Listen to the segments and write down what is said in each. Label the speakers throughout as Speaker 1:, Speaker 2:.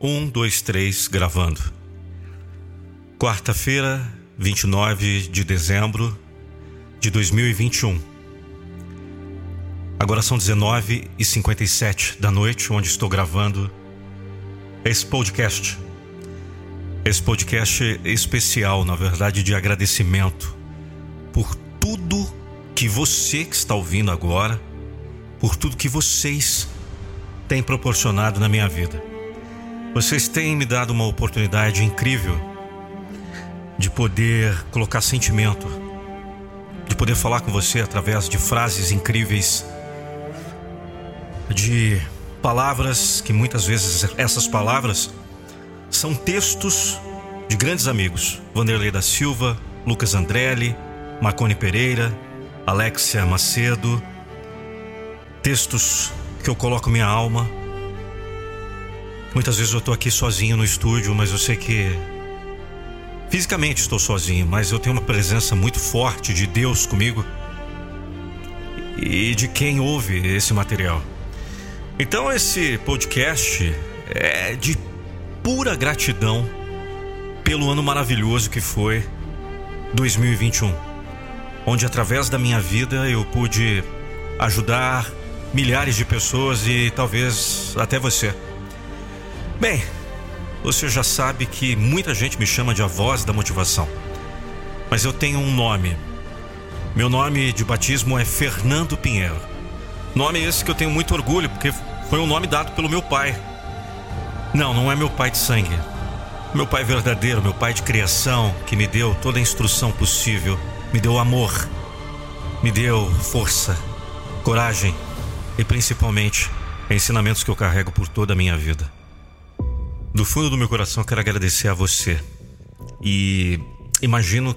Speaker 1: Um, dois, três, gravando. Quarta-feira, 29 de dezembro de 2021. Agora são 19 e 57 da noite, onde estou gravando esse podcast. Esse podcast especial, na verdade, de agradecimento por tudo que você que está ouvindo agora, por tudo que vocês têm proporcionado na minha vida. Vocês têm me dado uma oportunidade incrível de poder colocar sentimento, de poder falar com você através de frases incríveis, de palavras que muitas vezes essas palavras são textos de grandes amigos: Vanderlei da Silva, Lucas Andrelli, Marcone Pereira, Alexia Macedo. Textos que eu coloco minha alma Muitas vezes eu estou aqui sozinho no estúdio, mas eu sei que fisicamente estou sozinho, mas eu tenho uma presença muito forte de Deus comigo e de quem ouve esse material. Então esse podcast é de pura gratidão pelo ano maravilhoso que foi 2021, onde através da minha vida eu pude ajudar milhares de pessoas e talvez até você. Bem, você já sabe que muita gente me chama de a voz da motivação. Mas eu tenho um nome. Meu nome de batismo é Fernando Pinheiro. Nome esse que eu tenho muito orgulho, porque foi um nome dado pelo meu pai. Não, não é meu pai de sangue. Meu pai verdadeiro, meu pai de criação, que me deu toda a instrução possível, me deu amor, me deu força, coragem e principalmente ensinamentos que eu carrego por toda a minha vida. Do fundo do meu coração, quero agradecer a você. E imagino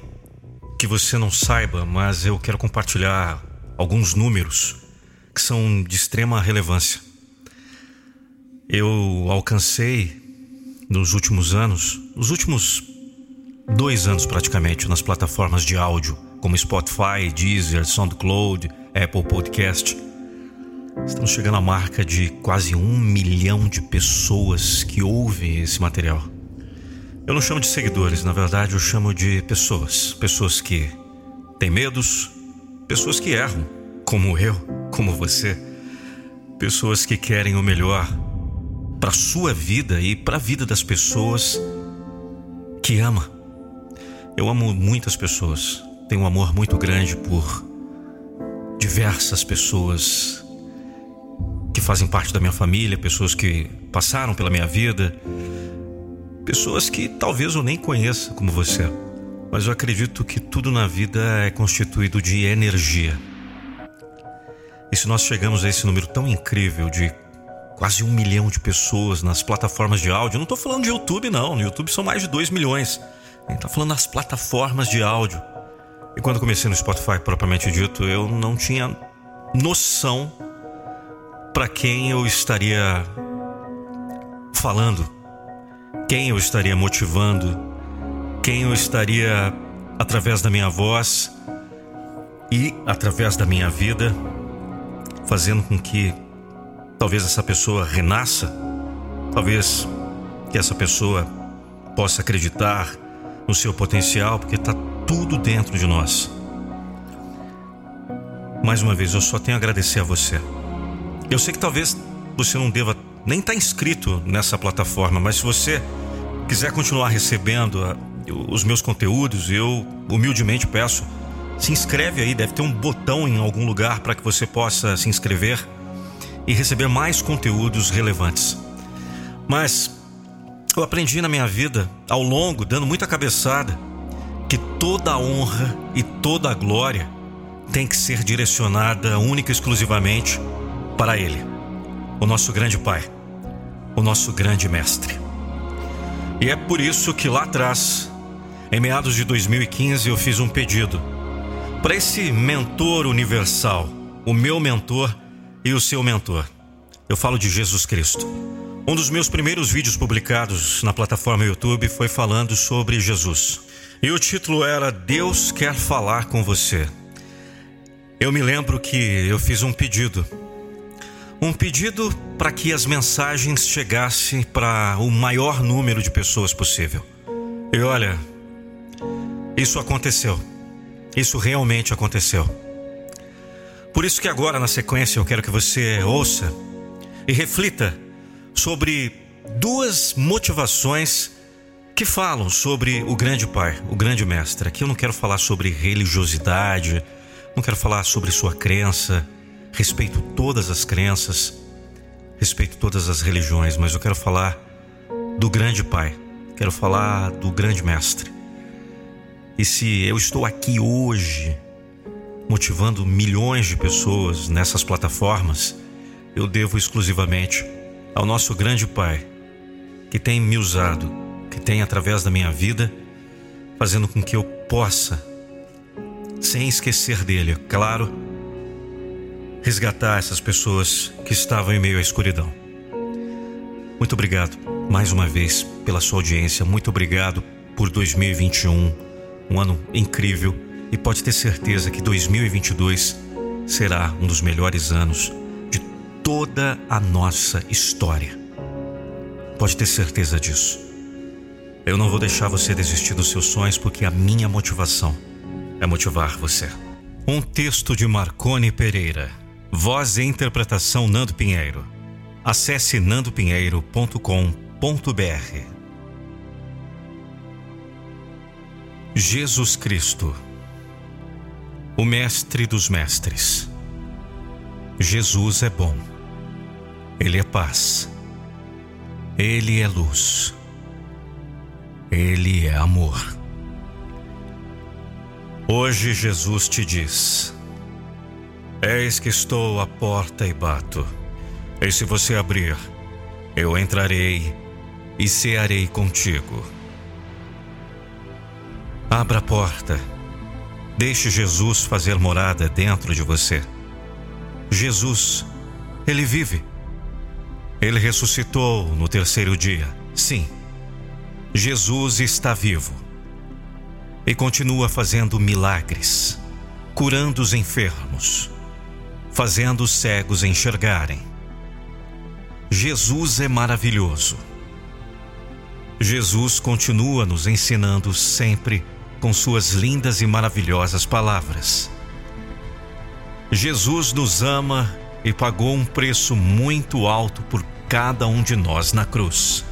Speaker 1: que você não saiba, mas eu quero compartilhar alguns números que são de extrema relevância. Eu alcancei nos últimos anos, nos últimos dois anos praticamente, nas plataformas de áudio como Spotify, Deezer, SoundCloud, Apple Podcast Estamos chegando à marca de quase um milhão de pessoas que ouvem esse material. Eu não chamo de seguidores, na verdade, eu chamo de pessoas. Pessoas que têm medos, pessoas que erram, como eu, como você. Pessoas que querem o melhor para a sua vida e para a vida das pessoas que ama. Eu amo muitas pessoas, tenho um amor muito grande por diversas pessoas que fazem parte da minha família, pessoas que passaram pela minha vida, pessoas que talvez eu nem conheça como você, mas eu acredito que tudo na vida é constituído de energia. E se nós chegamos a esse número tão incrível de quase um milhão de pessoas nas plataformas de áudio, não estou falando de YouTube, não. No YouTube são mais de dois milhões. A gente está falando das plataformas de áudio. E quando comecei no Spotify, propriamente dito, eu não tinha noção para quem eu estaria falando, quem eu estaria motivando, quem eu estaria, através da minha voz e através da minha vida, fazendo com que talvez essa pessoa renasça, talvez que essa pessoa possa acreditar no seu potencial, porque está tudo dentro de nós. Mais uma vez, eu só tenho a agradecer a você. Eu sei que talvez você não deva nem estar tá inscrito nessa plataforma, mas se você quiser continuar recebendo ah, os meus conteúdos, eu humildemente peço, se inscreve aí, deve ter um botão em algum lugar para que você possa se inscrever e receber mais conteúdos relevantes. Mas eu aprendi na minha vida, ao longo, dando muita cabeçada, que toda honra e toda glória tem que ser direcionada única e exclusivamente para Ele, o nosso grande Pai, o nosso grande Mestre. E é por isso que lá atrás, em meados de 2015, eu fiz um pedido para esse mentor universal, o meu mentor e o seu mentor. Eu falo de Jesus Cristo. Um dos meus primeiros vídeos publicados na plataforma YouTube foi falando sobre Jesus. E o título era Deus quer falar com você. Eu me lembro que eu fiz um pedido Um pedido para que as mensagens chegassem para o maior número de pessoas possível. E olha, isso aconteceu. Isso realmente aconteceu. Por isso que agora, na sequência, eu quero que você ouça e reflita sobre duas motivações que falam sobre o grande pai, o grande mestre. Aqui eu não quero falar sobre religiosidade, não quero falar sobre sua crença, respeito todas as crenças, respeito todas as religiões, mas eu quero falar do grande pai, quero falar do grande mestre. E se eu estou aqui hoje motivando milhões de pessoas nessas plataformas, eu devo exclusivamente ao nosso grande Pai, que tem me usado, que tem através da minha vida, fazendo com que eu possa, sem esquecer dele, claro, resgatar essas pessoas que estavam em meio à escuridão. Muito obrigado mais uma vez pela sua audiência, muito obrigado por 2021, um ano incrível e pode ter certeza que 2022 será um dos melhores anos toda a nossa história. Pode ter certeza disso. Eu não vou deixar você desistir dos seus sonhos porque a minha motivação é motivar você. Um texto de Marcone Pereira. Voz e interpretação Nando Pinheiro. Acesse nandopinheiro.com.br. Jesus Cristo, o Mestre dos Mestres. Jesus é bom. Ele é paz. Ele é luz. Ele é amor. Hoje Jesus te diz: Eis que estou à porta e bato. E se você abrir, eu entrarei e cearei contigo. Abra a porta. Deixe Jesus fazer morada dentro de você. Jesus, ele vive. Ele ressuscitou no terceiro dia. Sim, Jesus está vivo e continua fazendo milagres, curando os enfermos, fazendo os cegos enxergarem. Jesus é maravilhoso. Jesus continua nos ensinando sempre com suas lindas e maravilhosas palavras. Jesus nos ama e pagou um preço muito alto por cada um de nós na cruz.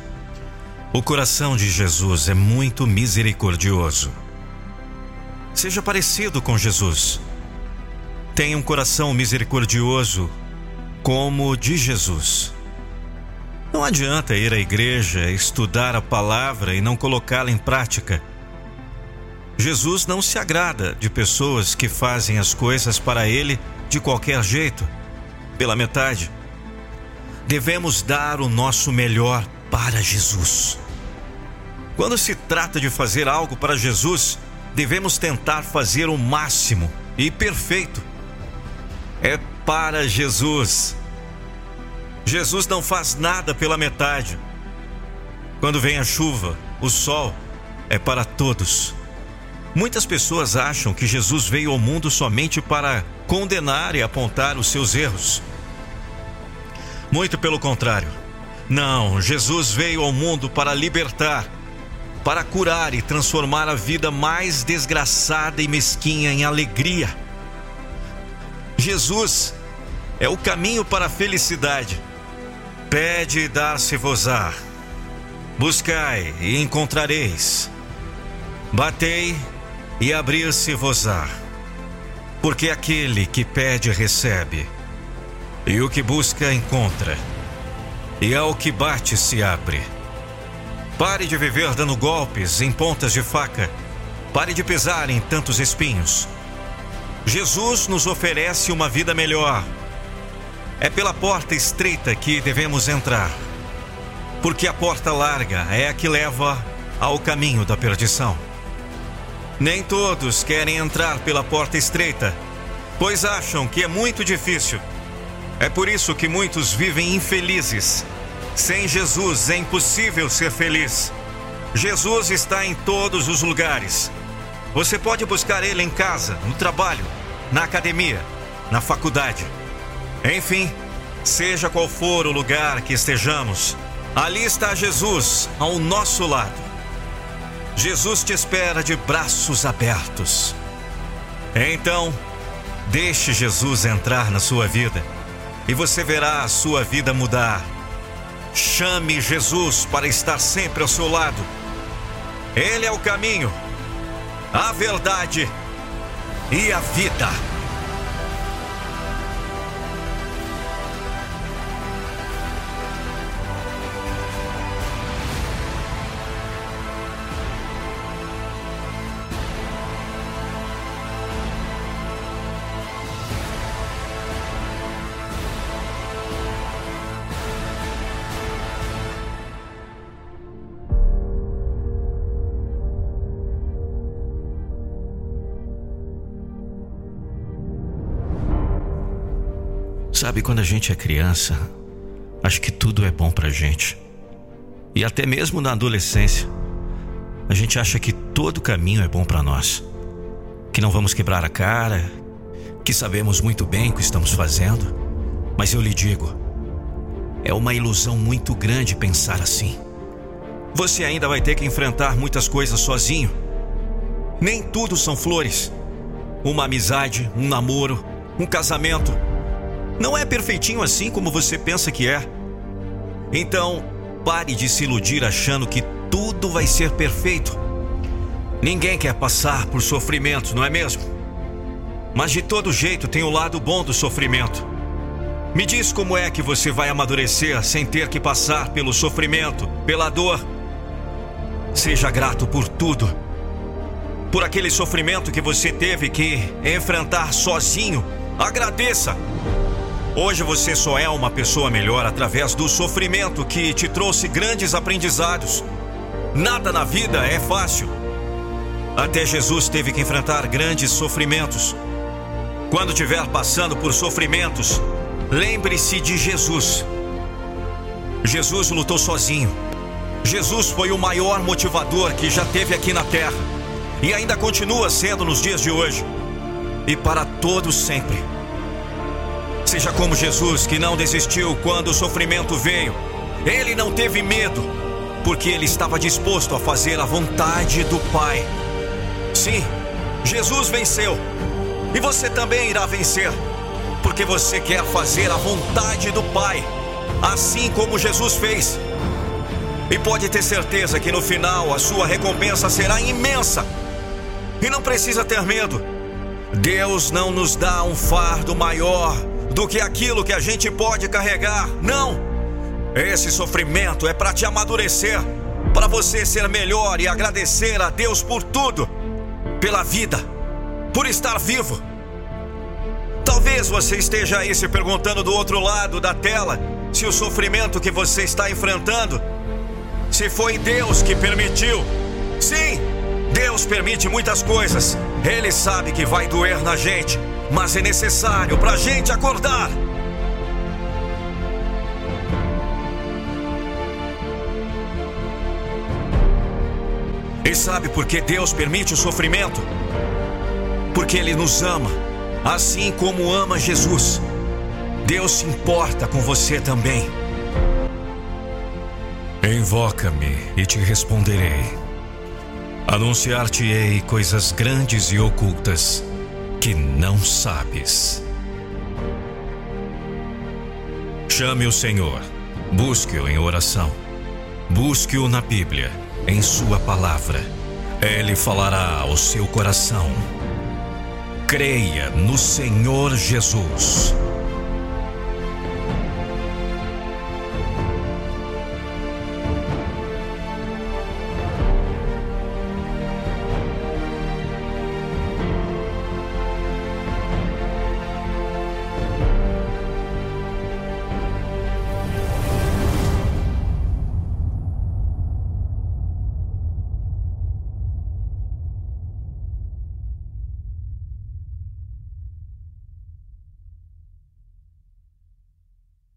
Speaker 1: O coração de Jesus é muito misericordioso. Seja parecido com Jesus. Tenha um coração misericordioso como o de Jesus. Não adianta ir à igreja, estudar a palavra e não colocá-la em prática. Jesus não se agrada de pessoas que fazem as coisas para ele de qualquer jeito, pela metade devemos dar o nosso melhor para Jesus. Quando se trata de fazer algo para Jesus, devemos tentar fazer o máximo e perfeito. É para Jesus. Jesus não faz nada pela metade. Quando vem a chuva, o sol é para todos. Muitas pessoas acham que Jesus veio ao mundo somente para condenar e apontar os seus erros. Muito pelo contrário. Não, Jesus veio ao mundo para libertar, para curar e transformar a vida mais desgraçada e mesquinha em alegria. Jesus é o caminho para a felicidade. Pede e dar-se-vos-á. Buscai e encontrareis. Batei e abrir-se-vos-á. Porque aquele que pede recebe e o que busca, encontra. E ao que bate, se abre. Pare de viver dando golpes em pontas de faca. Pare de pisar em tantos espinhos. Jesus nos oferece uma vida melhor. É pela porta estreita que devemos entrar. Porque a porta larga é a que leva ao caminho da perdição. Nem todos querem entrar pela porta estreita, pois acham que é muito difícil. É por isso que muitos vivem infelizes. Sem Jesus é impossível ser feliz. Jesus está em todos os lugares. Você pode buscar Ele em casa, no trabalho, na academia, na faculdade. Enfim, Seja qual for o lugar que estejamos, ali está Jesus ao nosso lado. Jesus te espera de braços abertos. Então, deixe Jesus entrar na sua vida e você verá a sua vida mudar. Chame Jesus para estar sempre ao seu lado. Ele é o caminho, a verdade e a vida. Sabe, quando a gente é criança, acho que tudo é bom pra gente. E até mesmo na adolescência, a gente acha que todo caminho é bom para nós. Que não vamos quebrar a cara, que sabemos muito bem o que estamos fazendo. Mas eu lhe digo, é uma ilusão muito grande pensar assim. Você ainda vai ter que enfrentar muitas coisas sozinho. Nem tudo são flores. Uma amizade, um namoro, um casamento não é perfeitinho assim como você pensa que é. Então, pare de se iludir achando que tudo vai ser perfeito. Ninguém quer passar por sofrimento, não é mesmo? Mas de todo jeito tem o lado bom do sofrimento. Me diz como é que você vai amadurecer sem ter que passar pelo sofrimento, pela dor. Seja grato por tudo. Por aquele sofrimento que você teve que enfrentar sozinho. Agradeça. Hoje você só é uma pessoa melhor através do sofrimento que te trouxe grandes aprendizados. Nada na vida é fácil. Até Jesus teve que enfrentar grandes sofrimentos. Quando estiver passando por sofrimentos, lembre-se de Jesus. Jesus lutou sozinho. Jesus foi o maior motivador que já teve aqui na terra e ainda continua sendo nos dias de hoje e para todos sempre. Seja como Jesus, que não desistiu quando o sofrimento veio. Ele não teve medo, porque ele estava disposto a fazer a vontade do Pai. Sim, Jesus venceu. E você também irá vencer, porque você quer fazer a vontade do Pai, assim como Jesus fez. E pode ter certeza que no final a sua recompensa será imensa. E não precisa ter medo. Deus não nos dá um fardo maior do que aquilo que a gente pode carregar. Não! Esse sofrimento é para te amadurecer, para você ser melhor e agradecer a Deus por tudo, pela vida, por estar vivo. Talvez você esteja aí se perguntando do outro lado da tela se o sofrimento que você está enfrentando, se foi Deus que permitiu. Sim, Deus permite muitas coisas. Ele sabe que vai doer na gente mas é necessário para a gente acordar. E sabe por que Deus permite o sofrimento? Porque Ele nos ama, assim como ama Jesus. Deus se importa com você também. Invoca-me e te responderei. Anunciar-te-ei coisas grandes e ocultas que não sabes. Chame o Senhor, busque-o em oração, busque-o na Bíblia, em Sua palavra. Ele falará ao seu coração. Creia no Senhor Jesus